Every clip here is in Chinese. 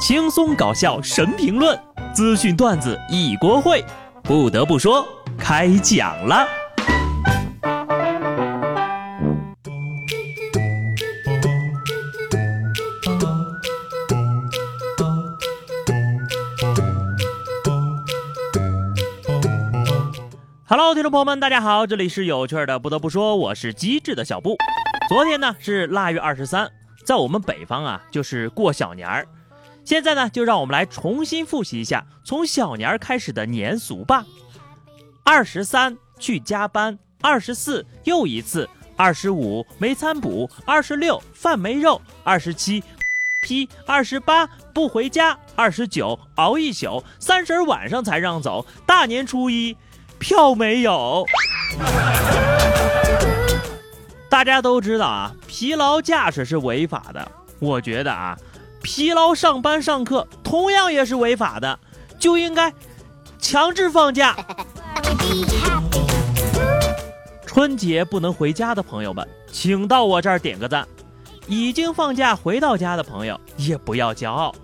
轻松搞笑神评论，资讯段子一锅烩。不得不说，开讲了。Hello，听众朋友们，大家好，这里是有趣的。不得不说，我是机智的小布。昨天呢是腊月二十三，在我们北方啊，就是过小年儿。现在呢，就让我们来重新复习一下从小年开始的年俗吧。二十三去加班，二十四又一次，二十五没餐补，二十六饭没肉，二十七批，二十八不回家，二十九熬一宿，三十晚上才让走，大年初一票没有。大家都知道啊，疲劳驾驶是违法的。我觉得啊。疲劳上班上课同样也是违法的，就应该强制放假。春节不能回家的朋友们，请到我这儿点个赞。已经放假回到家的朋友也不要骄傲。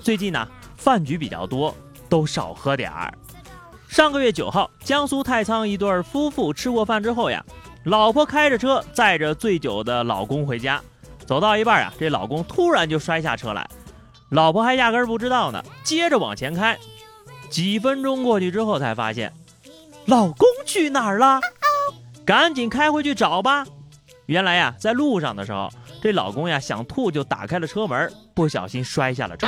最近呢，饭局比较多，都少喝点儿。上个月九号，江苏太仓一对夫妇吃过饭之后呀，老婆开着车载着醉酒的老公回家。走到一半啊，这老公突然就摔下车来，老婆还压根儿不知道呢，接着往前开。几分钟过去之后，才发现老公去哪儿了，赶紧开回去找吧。原来呀，在路上的时候，这老公呀想吐，就打开了车门，不小心摔下了车。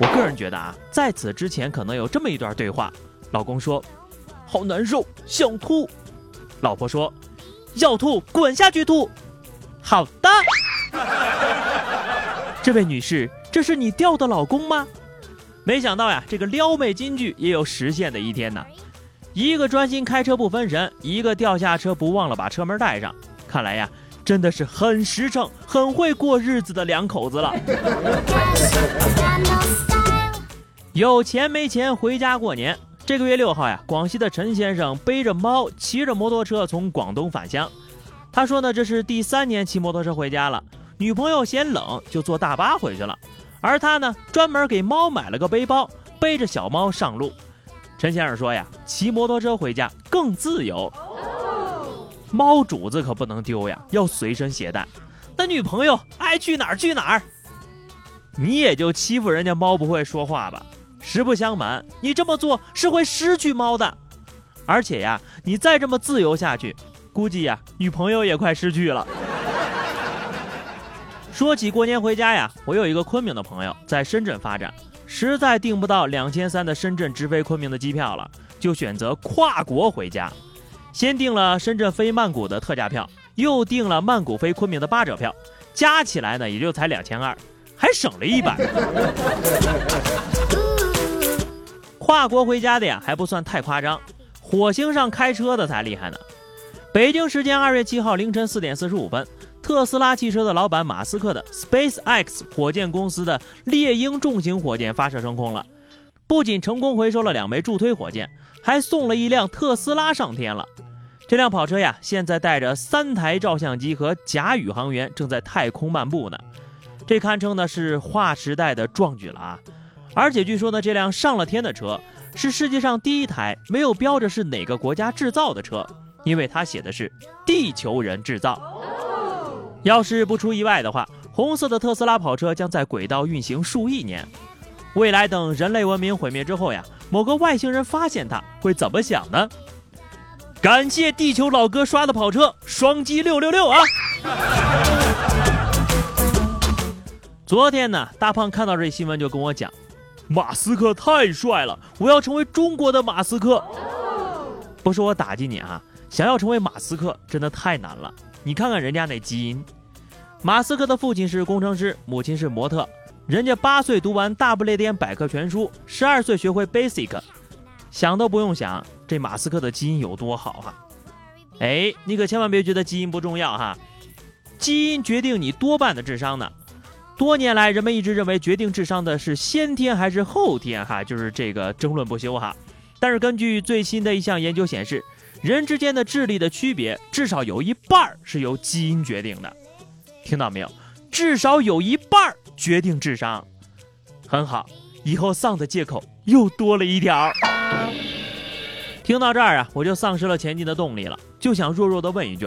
我个人觉得啊，在此之前可能有这么一段对话：老公说：“好难受，想吐。”老婆说：“要吐，滚下去吐。”好的，这位女士，这是你钓的老公吗？没想到呀，这个撩妹金句也有实现的一天呢。一个专心开车不分神，一个掉下车不忘了把车门带上。看来呀，真的是很实诚、很会过日子的两口子了。有钱没钱回家过年。这个月六号呀，广西的陈先生背着猫，骑着摩托车从广东返乡。他说呢，这是第三年骑摩托车回家了，女朋友嫌冷就坐大巴回去了，而他呢，专门给猫买了个背包，背着小猫上路。陈先生说呀，骑摩托车回家更自由，猫主子可不能丢呀，要随身携带。那女朋友爱去哪儿去哪儿，你也就欺负人家猫不会说话吧？实不相瞒，你这么做是会失去猫的，而且呀，你再这么自由下去。估计呀，女朋友也快失去了。说起过年回家呀，我有一个昆明的朋友在深圳发展，实在订不到两千三的深圳直飞昆明的机票了，就选择跨国回家。先订了深圳飞曼谷的特价票，又订了曼谷飞昆明的八折票，加起来呢也就才两千二，还省了一百。跨国回家的呀还不算太夸张，火星上开车的才厉害呢。北京时间二月七号凌晨四点四十五分，特斯拉汽车的老板马斯克的 SpaceX 火箭公司的猎鹰重型火箭发射升空了，不仅成功回收了两枚助推火箭，还送了一辆特斯拉上天了。这辆跑车呀，现在带着三台照相机和假宇航员正在太空漫步呢，这堪称呢是划时代的壮举了啊！而且据说呢，这辆上了天的车是世界上第一台没有标着是哪个国家制造的车。因为他写的是地球人制造，要是不出意外的话，红色的特斯拉跑车将在轨道运行数亿年。未来等人类文明毁灭之后呀，某个外星人发现它会怎么想呢？感谢地球老哥刷的跑车，双击六六六啊！昨天呢，大胖看到这新闻就跟我讲，马斯克太帅了，我要成为中国的马斯克。不是我打击你啊。想要成为马斯克真的太难了，你看看人家那基因。马斯克的父亲是工程师，母亲是模特，人家八岁读完大不列颠百科全书，十二岁学会 Basic，想都不用想，这马斯克的基因有多好哈！哎，你可千万别觉得基因不重要哈，基因决定你多半的智商呢。多年来，人们一直认为决定智商的是先天还是后天哈，就是这个争论不休哈。但是根据最新的一项研究显示。人之间的智力的区别，至少有一半儿是由基因决定的，听到没有？至少有一半儿决定智商。很好，以后丧的借口又多了一条。听到这儿啊，我就丧失了前进的动力了，就想弱弱的问一句：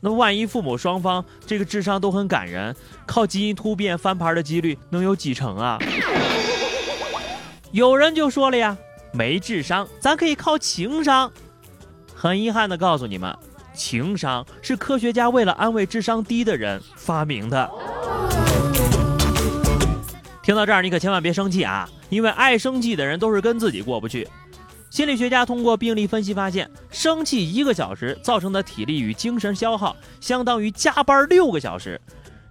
那万一父母双方这个智商都很感人，靠基因突变翻盘的几率能有几成啊？有人就说了呀，没智商，咱可以靠情商。很遗憾地告诉你们，情商是科学家为了安慰智商低的人发明的。听到这儿，你可千万别生气啊，因为爱生气的人都是跟自己过不去。心理学家通过病例分析发现，生气一个小时造成的体力与精神消耗，相当于加班六个小时。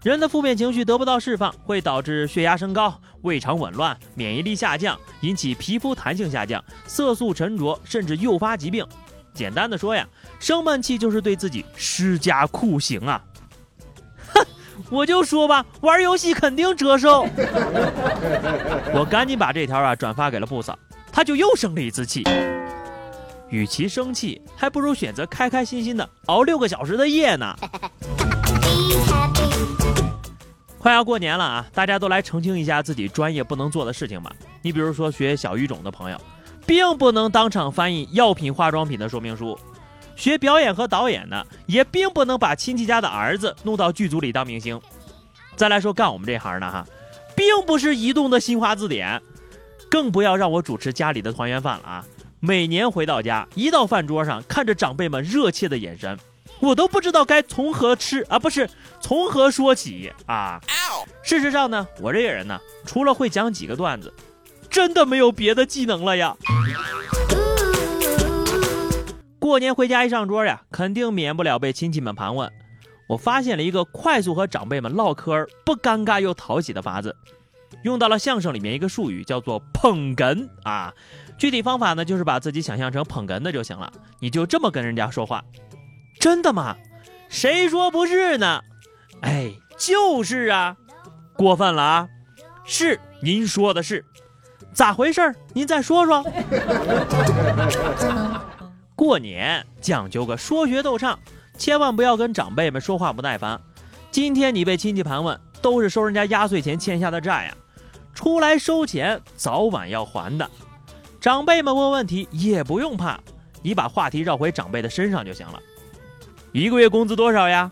人的负面情绪得不到释放，会导致血压升高、胃肠紊乱、免疫力下降，引起皮肤弹性下降、色素沉着，甚至诱发疾病。简单的说呀，生闷气就是对自己施加酷刑啊！哼，我就说吧，玩游戏肯定折寿。我赶紧把这条啊转发给了布嫂。他就又生了一次气，与其生气，还不如选择开开心心的熬六个小时的夜呢。快要过年了啊，大家都来澄清一下自己专业不能做的事情吧。你比如说学小语种的朋友，并不能当场翻译药品、化妆品的说明书；学表演和导演的，也并不能把亲戚家的儿子弄到剧组里当明星。再来说干我们这行的哈，并不是移动的新华字典。更不要让我主持家里的团圆饭了啊！每年回到家，一到饭桌上，看着长辈们热切的眼神，我都不知道该从何吃啊，不是从何说起啊！事实上呢，我这个人呢，除了会讲几个段子，真的没有别的技能了呀。过年回家一上桌呀，肯定免不了被亲戚们盘问。我发现了一个快速和长辈们唠嗑不尴尬又讨喜的法子。用到了相声里面一个术语，叫做捧哏啊。具体方法呢，就是把自己想象成捧哏的就行了。你就这么跟人家说话，真的吗？谁说不是呢？哎，就是啊，过分了啊！是，您说的是，咋回事？您再说说。过年讲究个说学逗唱，千万不要跟长辈们说话不耐烦。今天你被亲戚盘问，都是收人家压岁钱欠下的债呀。出来收钱，早晚要还的。长辈们问问题也不用怕，你把话题绕回长辈的身上就行了。一个月工资多少呀？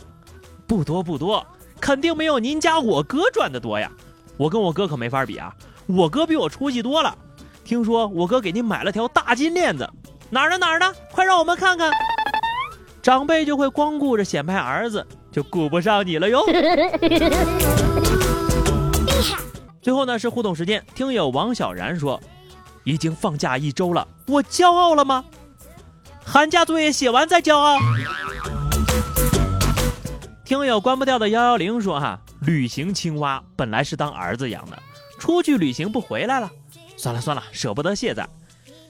不多不多，肯定没有您家我哥赚的多呀。我跟我哥可没法比啊，我哥比我出息多了。听说我哥给你买了条大金链子，哪儿呢哪儿呢？快让我们看看。长辈就会光顾着显摆儿子，就顾不上你了哟。最后呢是互动时间，听友王小然说，已经放假一周了，我骄傲了吗？寒假作业写完再骄傲。听友关不掉的幺幺零说哈，旅行青蛙本来是当儿子养的，出去旅行不回来了，算了算了，舍不得卸载。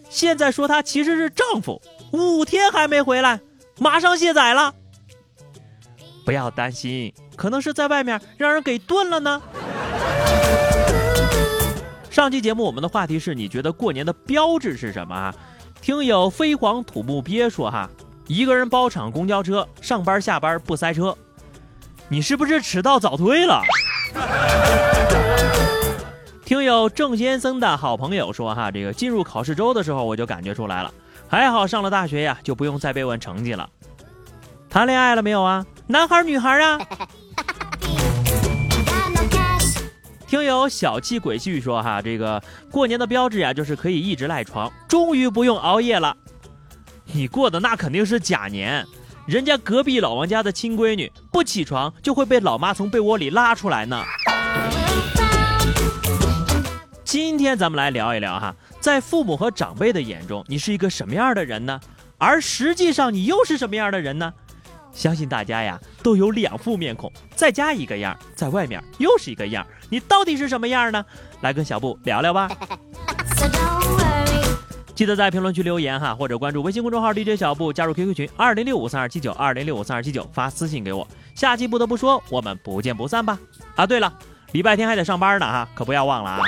现在说他其实是丈夫，五天还没回来，马上卸载了。不要担心，可能是在外面让人给炖了呢。上期节目我们的话题是你觉得过年的标志是什么啊？听友飞黄土木鳖说哈，一个人包场公交车，上班下班不塞车。你是不是迟到早退了？听友郑先生的好朋友说哈，这个进入考试周的时候我就感觉出来了，还好上了大学呀，就不用再被问成绩了。谈恋爱了没有啊？男孩女孩啊？听友小气鬼婿说哈，这个过年的标志呀，就是可以一直赖床，终于不用熬夜了。你过的那肯定是假年，人家隔壁老王家的亲闺女不起床就会被老妈从被窝里拉出来呢。今天咱们来聊一聊哈，在父母和长辈的眼中，你是一个什么样的人呢？而实际上你又是什么样的人呢？相信大家呀都有两副面孔，在家一个样，在外面又是一个样，你到底是什么样呢？来跟小布聊聊吧。记得在评论区留言哈，或者关注微信公众号 DJ 小布，加入 QQ 群二零六五三二七九二零六五三二七九，发私信给我。下期不得不说，我们不见不散吧。啊，对了，礼拜天还得上班呢哈，可不要忘了啊。